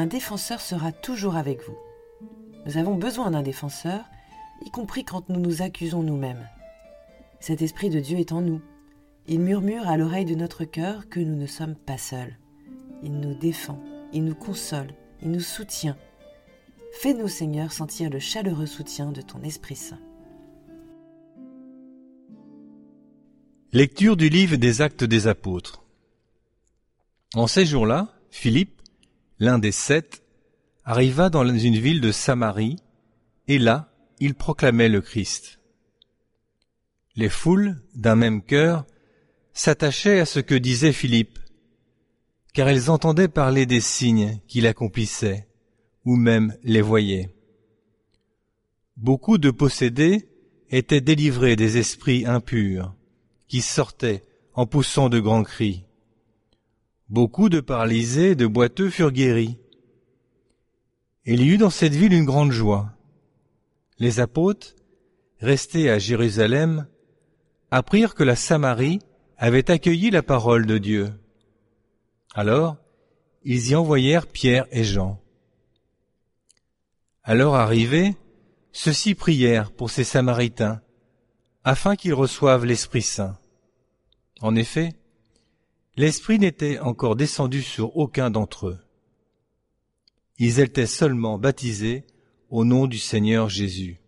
un défenseur sera toujours avec vous. Nous avons besoin d'un défenseur, y compris quand nous nous accusons nous-mêmes. Cet Esprit de Dieu est en nous. Il murmure à l'oreille de notre cœur que nous ne sommes pas seuls. Il nous défend, il nous console, il nous soutient. Fais-nous, Seigneur, sentir le chaleureux soutien de ton Esprit Saint. Lecture du livre des Actes des Apôtres. En ces jours-là, Philippe, l'un des sept, arriva dans une ville de Samarie, et là, il proclamait le Christ. Les foules, d'un même cœur, s'attachaient à ce que disait Philippe, car elles entendaient parler des signes qu'il accomplissait, ou même les voyaient. Beaucoup de possédés étaient délivrés des esprits impurs, qui sortaient en poussant de grands cris. Beaucoup de paralysés, de boiteux furent guéris. Il y eut dans cette ville une grande joie. Les apôtres, restés à Jérusalem, apprirent que la Samarie avait accueilli la parole de Dieu. Alors, ils y envoyèrent Pierre et Jean. Alors arrivés, ceux-ci prièrent pour ces Samaritains, afin qu'ils reçoivent l'Esprit Saint. En effet, l'Esprit n'était encore descendu sur aucun d'entre eux. Ils étaient seulement baptisés au nom du Seigneur Jésus.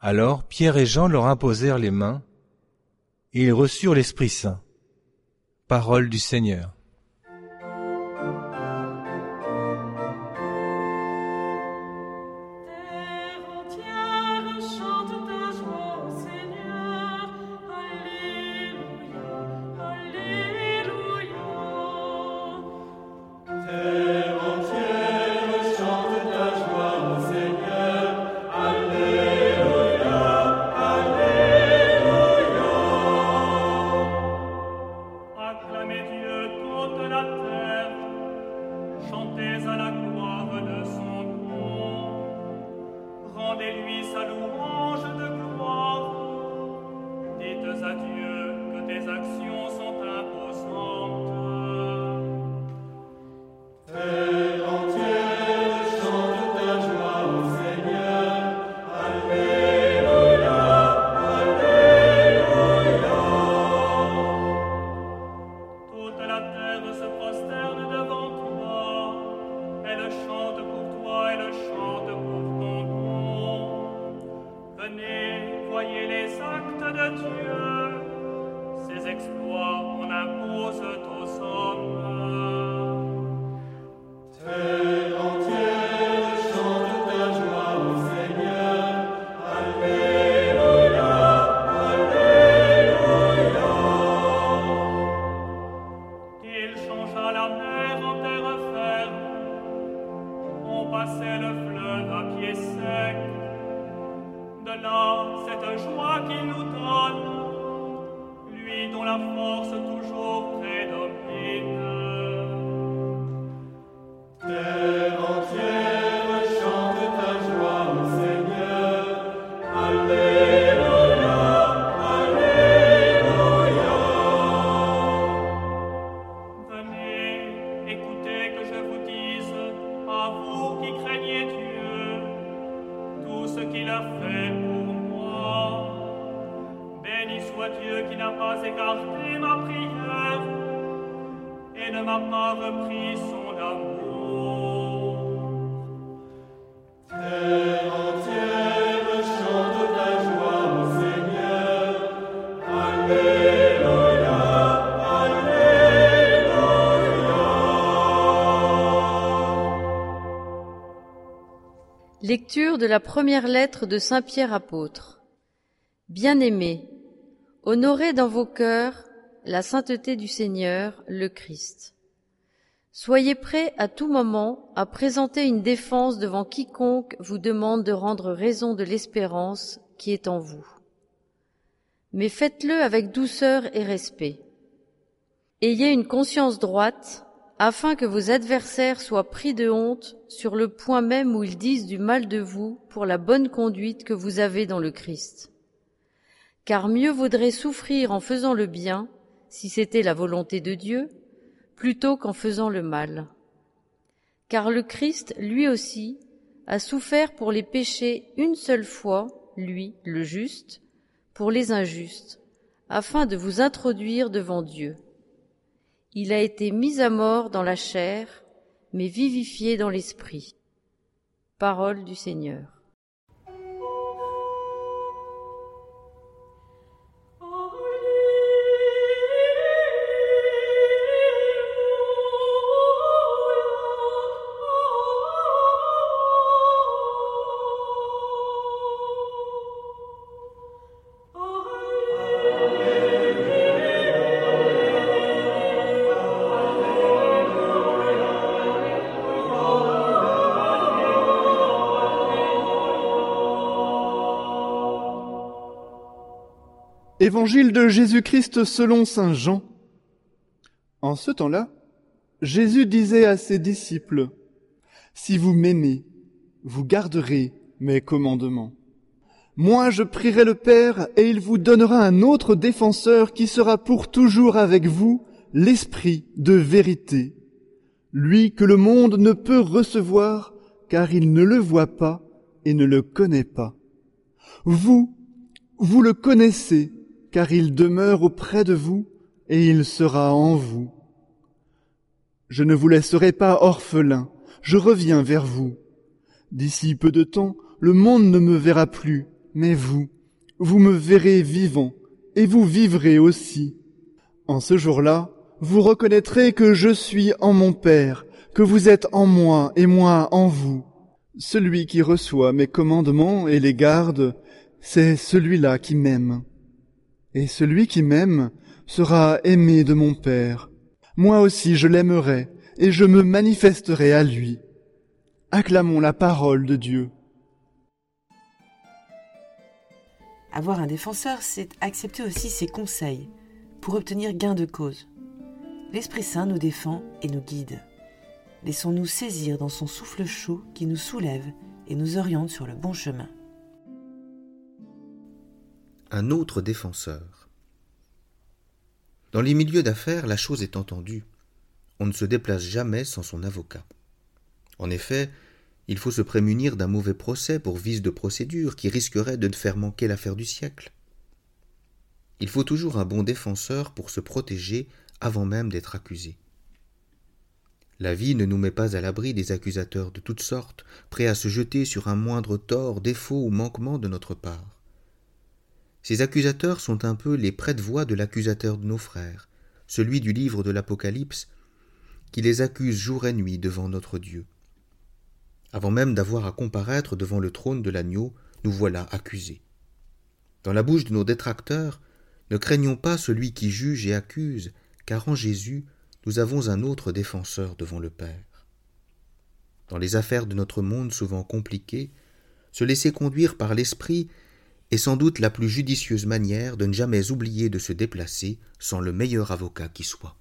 Alors Pierre et Jean leur imposèrent les mains, et ils reçurent l'Esprit Saint. Parole du Seigneur. les actes de Dieu, ses exploits on impose aux hommes. Terre entière chante ta joie au Seigneur, Alléluia, Alléluia. Qu'il changea la mer en terre ferme, on passait le fleuve à pied sec cette joie qu'il nous donne, lui dont la force toujours prédomine. Lecture de la première lettre de Saint Pierre apôtre. Bien-aimés, honorez dans vos cœurs la sainteté du Seigneur, le Christ. Soyez prêts à tout moment à présenter une défense devant quiconque vous demande de rendre raison de l'espérance qui est en vous. Mais faites-le avec douceur et respect. Ayez une conscience droite afin que vos adversaires soient pris de honte sur le point même où ils disent du mal de vous pour la bonne conduite que vous avez dans le Christ. Car mieux vaudrait souffrir en faisant le bien, si c'était la volonté de Dieu, plutôt qu'en faisant le mal. Car le Christ, lui aussi, a souffert pour les péchés une seule fois, lui, le juste, pour les injustes, afin de vous introduire devant Dieu. Il a été mis à mort dans la chair, mais vivifié dans l'esprit. Parole du Seigneur. Évangile de Jésus-Christ selon Saint Jean. En ce temps-là, Jésus disait à ses disciples, Si vous m'aimez, vous garderez mes commandements. Moi je prierai le Père, et il vous donnera un autre défenseur qui sera pour toujours avec vous, l'Esprit de vérité, lui que le monde ne peut recevoir, car il ne le voit pas et ne le connaît pas. Vous, vous le connaissez, car il demeure auprès de vous et il sera en vous. Je ne vous laisserai pas orphelin, je reviens vers vous. D'ici peu de temps, le monde ne me verra plus, mais vous, vous me verrez vivant, et vous vivrez aussi. En ce jour-là, vous reconnaîtrez que je suis en mon Père, que vous êtes en moi et moi en vous. Celui qui reçoit mes commandements et les garde, c'est celui-là qui m'aime. Et celui qui m'aime sera aimé de mon Père. Moi aussi je l'aimerai, et je me manifesterai à lui. Acclamons la parole de Dieu. Avoir un défenseur, c'est accepter aussi ses conseils pour obtenir gain de cause. L'Esprit Saint nous défend et nous guide. Laissons-nous saisir dans son souffle chaud qui nous soulève et nous oriente sur le bon chemin un autre défenseur. Dans les milieux d'affaires, la chose est entendue. On ne se déplace jamais sans son avocat. En effet, il faut se prémunir d'un mauvais procès pour vice de procédure qui risquerait de ne faire manquer l'affaire du siècle. Il faut toujours un bon défenseur pour se protéger avant même d'être accusé. La vie ne nous met pas à l'abri des accusateurs de toutes sortes, prêts à se jeter sur un moindre tort, défaut ou manquement de notre part. Ces accusateurs sont un peu les prête-voix de l'accusateur de nos frères, celui du livre de l'Apocalypse, qui les accuse jour et nuit devant notre Dieu. Avant même d'avoir à comparaître devant le trône de l'agneau, nous voilà accusés. Dans la bouche de nos détracteurs, ne craignons pas celui qui juge et accuse, car en Jésus, nous avons un autre défenseur devant le Père. Dans les affaires de notre monde souvent compliquées, se laisser conduire par l'Esprit est sans doute la plus judicieuse manière de ne jamais oublier de se déplacer sans le meilleur avocat qui soit.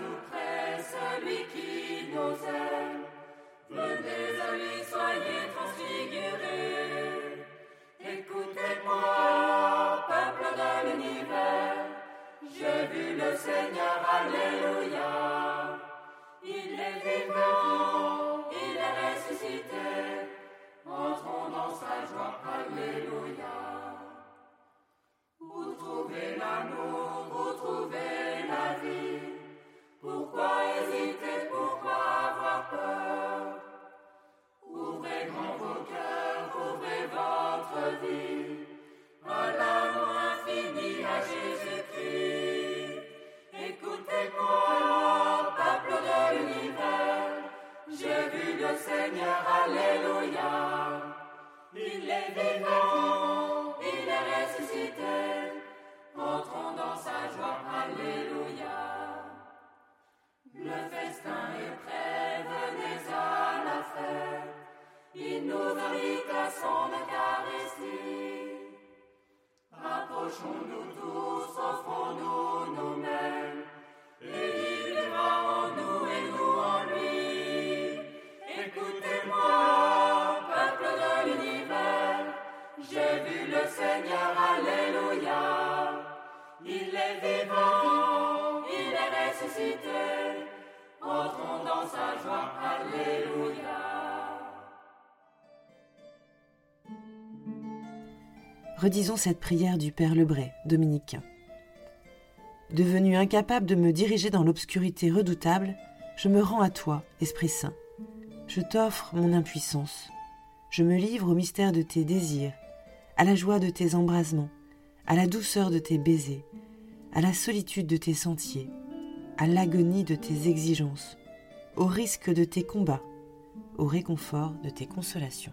Tout près, celui qui nous aime. Redisons cette prière du Père Lebray, dominicain. Devenu incapable de me diriger dans l'obscurité redoutable, je me rends à toi, Esprit Saint. Je t'offre mon impuissance. Je me livre au mystère de tes désirs, à la joie de tes embrasements, à la douceur de tes baisers, à la solitude de tes sentiers, à l'agonie de tes exigences, au risque de tes combats, au réconfort de tes consolations.